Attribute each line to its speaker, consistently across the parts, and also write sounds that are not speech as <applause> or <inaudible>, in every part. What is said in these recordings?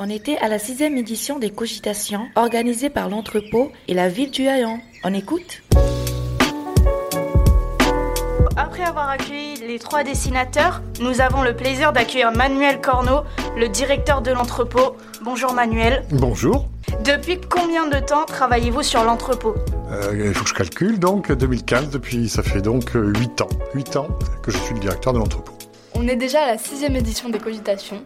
Speaker 1: On était à la sixième édition des cogitations organisée par l'entrepôt et la ville du Hayan. On écoute
Speaker 2: Après avoir accueilli les trois dessinateurs, nous avons le plaisir d'accueillir Manuel Corneau, le directeur de l'entrepôt. Bonjour Manuel.
Speaker 3: Bonjour.
Speaker 2: Depuis combien de temps travaillez-vous sur l'entrepôt?
Speaker 3: Euh, il faut que je calcule, donc 2015, depuis ça fait donc 8 ans. 8 ans que je suis le directeur de l'entrepôt.
Speaker 4: On est déjà à la sixième édition des cogitations.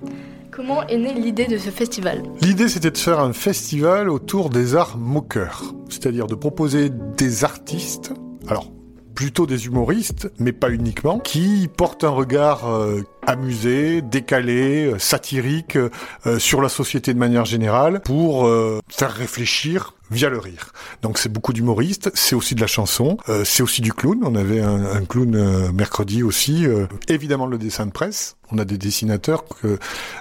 Speaker 4: Comment est née l'idée de ce festival?
Speaker 3: L'idée c'était de faire un festival autour des arts moqueurs, c'est-à-dire de proposer des artistes, alors plutôt des humoristes, mais pas uniquement, qui portent un regard euh, amusé, décalé, euh, satirique euh, sur la société de manière générale pour faire réfléchir via le rire. Donc c'est beaucoup d'humoristes, c'est aussi de la chanson, c'est aussi du clown. On avait un, clown mercredi aussi. évidemment le dessin de presse. On a des dessinateurs que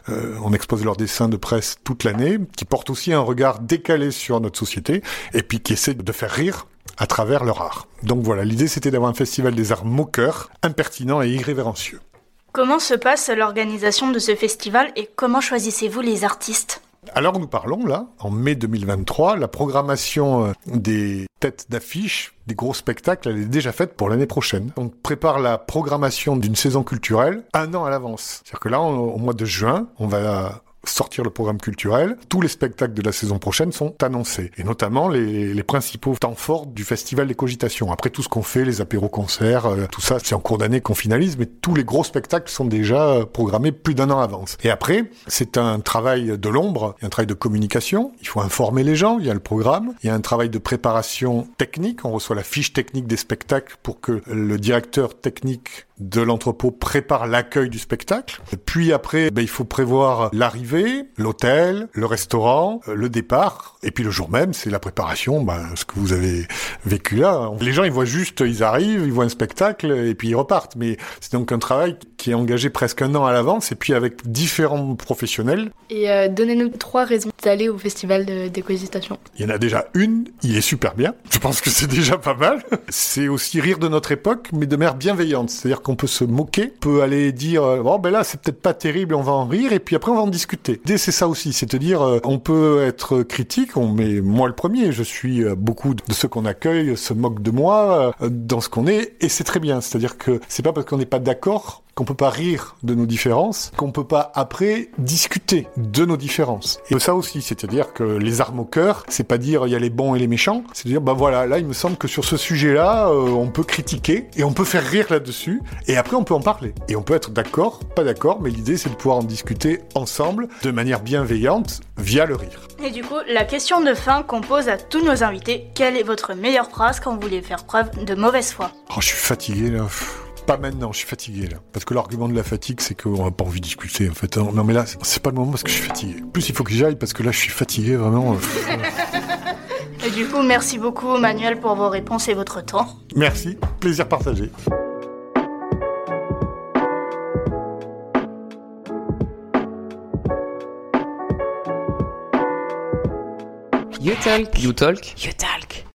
Speaker 3: on expose leurs dessins de presse toute l'année, qui portent aussi un regard décalé sur notre société et puis qui essaient de faire rire à travers leur art. Donc voilà, l'idée c'était d'avoir un festival des arts moqueurs, impertinents et irrévérencieux.
Speaker 2: Comment se passe l'organisation de ce festival et comment choisissez-vous les artistes?
Speaker 3: Alors nous parlons là, en mai 2023, la programmation euh, des têtes d'affiche, des gros spectacles, elle est déjà faite pour l'année prochaine. On prépare la programmation d'une saison culturelle un an à l'avance. C'est-à-dire que là, on- au mois de juin, on va sortir le programme culturel. Tous les spectacles de la saison prochaine sont annoncés. Et notamment les, les principaux temps forts du Festival des Cogitations. Après tout ce qu'on fait, les apéros-concerts, euh, tout ça, c'est en cours d'année qu'on finalise, mais tous les gros spectacles sont déjà euh, programmés plus d'un an à avance. Et après, c'est un travail de l'ombre, un travail de communication, il faut informer les gens, il y a le programme, il y a un travail de préparation technique, on reçoit la fiche technique des spectacles pour que le directeur technique de l'entrepôt prépare l'accueil du spectacle. Puis après, ben, il faut prévoir l'arrivée, l'hôtel, le restaurant, euh, le départ. Et puis le jour même, c'est la préparation, ben, ce que vous avez vécu là. Les gens, ils voient juste, ils arrivent, ils voient un spectacle et puis ils repartent. Mais c'est donc un travail qui est engagé presque un an à l'avance et puis avec différents professionnels.
Speaker 4: Et euh, donnez-nous trois raisons d'aller au festival cogitations.
Speaker 3: Il y en a déjà une, il est super bien. Je pense que c'est déjà pas mal. C'est aussi rire de notre époque, mais de manière bienveillante. C'est-à-dire qu'on peut se moquer, peut aller dire, euh, bon ben là c'est peut-être pas terrible, on va en rire, et puis après on va en discuter. L'idée c'est ça aussi, c'est de dire, euh, on peut être critique, on met moi le premier, je suis euh, beaucoup de ceux qu'on accueille se moquent de moi dans ce qu'on est, et c'est très bien. C'est-à-dire que c'est pas parce qu'on n'est pas d'accord qu'on peut pas rire de nos différences, qu'on peut pas après discuter de nos différences. Et ça aussi, c'est-à-dire que les armes au cœur, c'est pas dire il y a les bons et les méchants, c'est dire bah voilà, là il me semble que sur ce sujet-là, euh, on peut critiquer et on peut faire rire là-dessus et après on peut en parler. Et on peut être d'accord, pas d'accord, mais l'idée c'est de pouvoir en discuter ensemble de manière bienveillante via le rire.
Speaker 2: Et du coup, la question de fin qu'on pose à tous nos invités, quelle est votre meilleure phrase quand vous voulez faire preuve de mauvaise foi?
Speaker 3: Oh, je suis fatigué là. Pas maintenant, je suis fatigué là. Parce que l'argument de la fatigue, c'est qu'on n'a pas envie de discuter en fait. Non mais là, c'est pas le moment parce que je suis fatigué. En plus, il faut que j'y aille parce que là, je suis fatigué vraiment. <laughs>
Speaker 2: Et du coup, merci beaucoup Manuel pour vos réponses et votre temps.
Speaker 3: Merci, plaisir partagé.
Speaker 5: You Talk. You Talk.
Speaker 2: You talk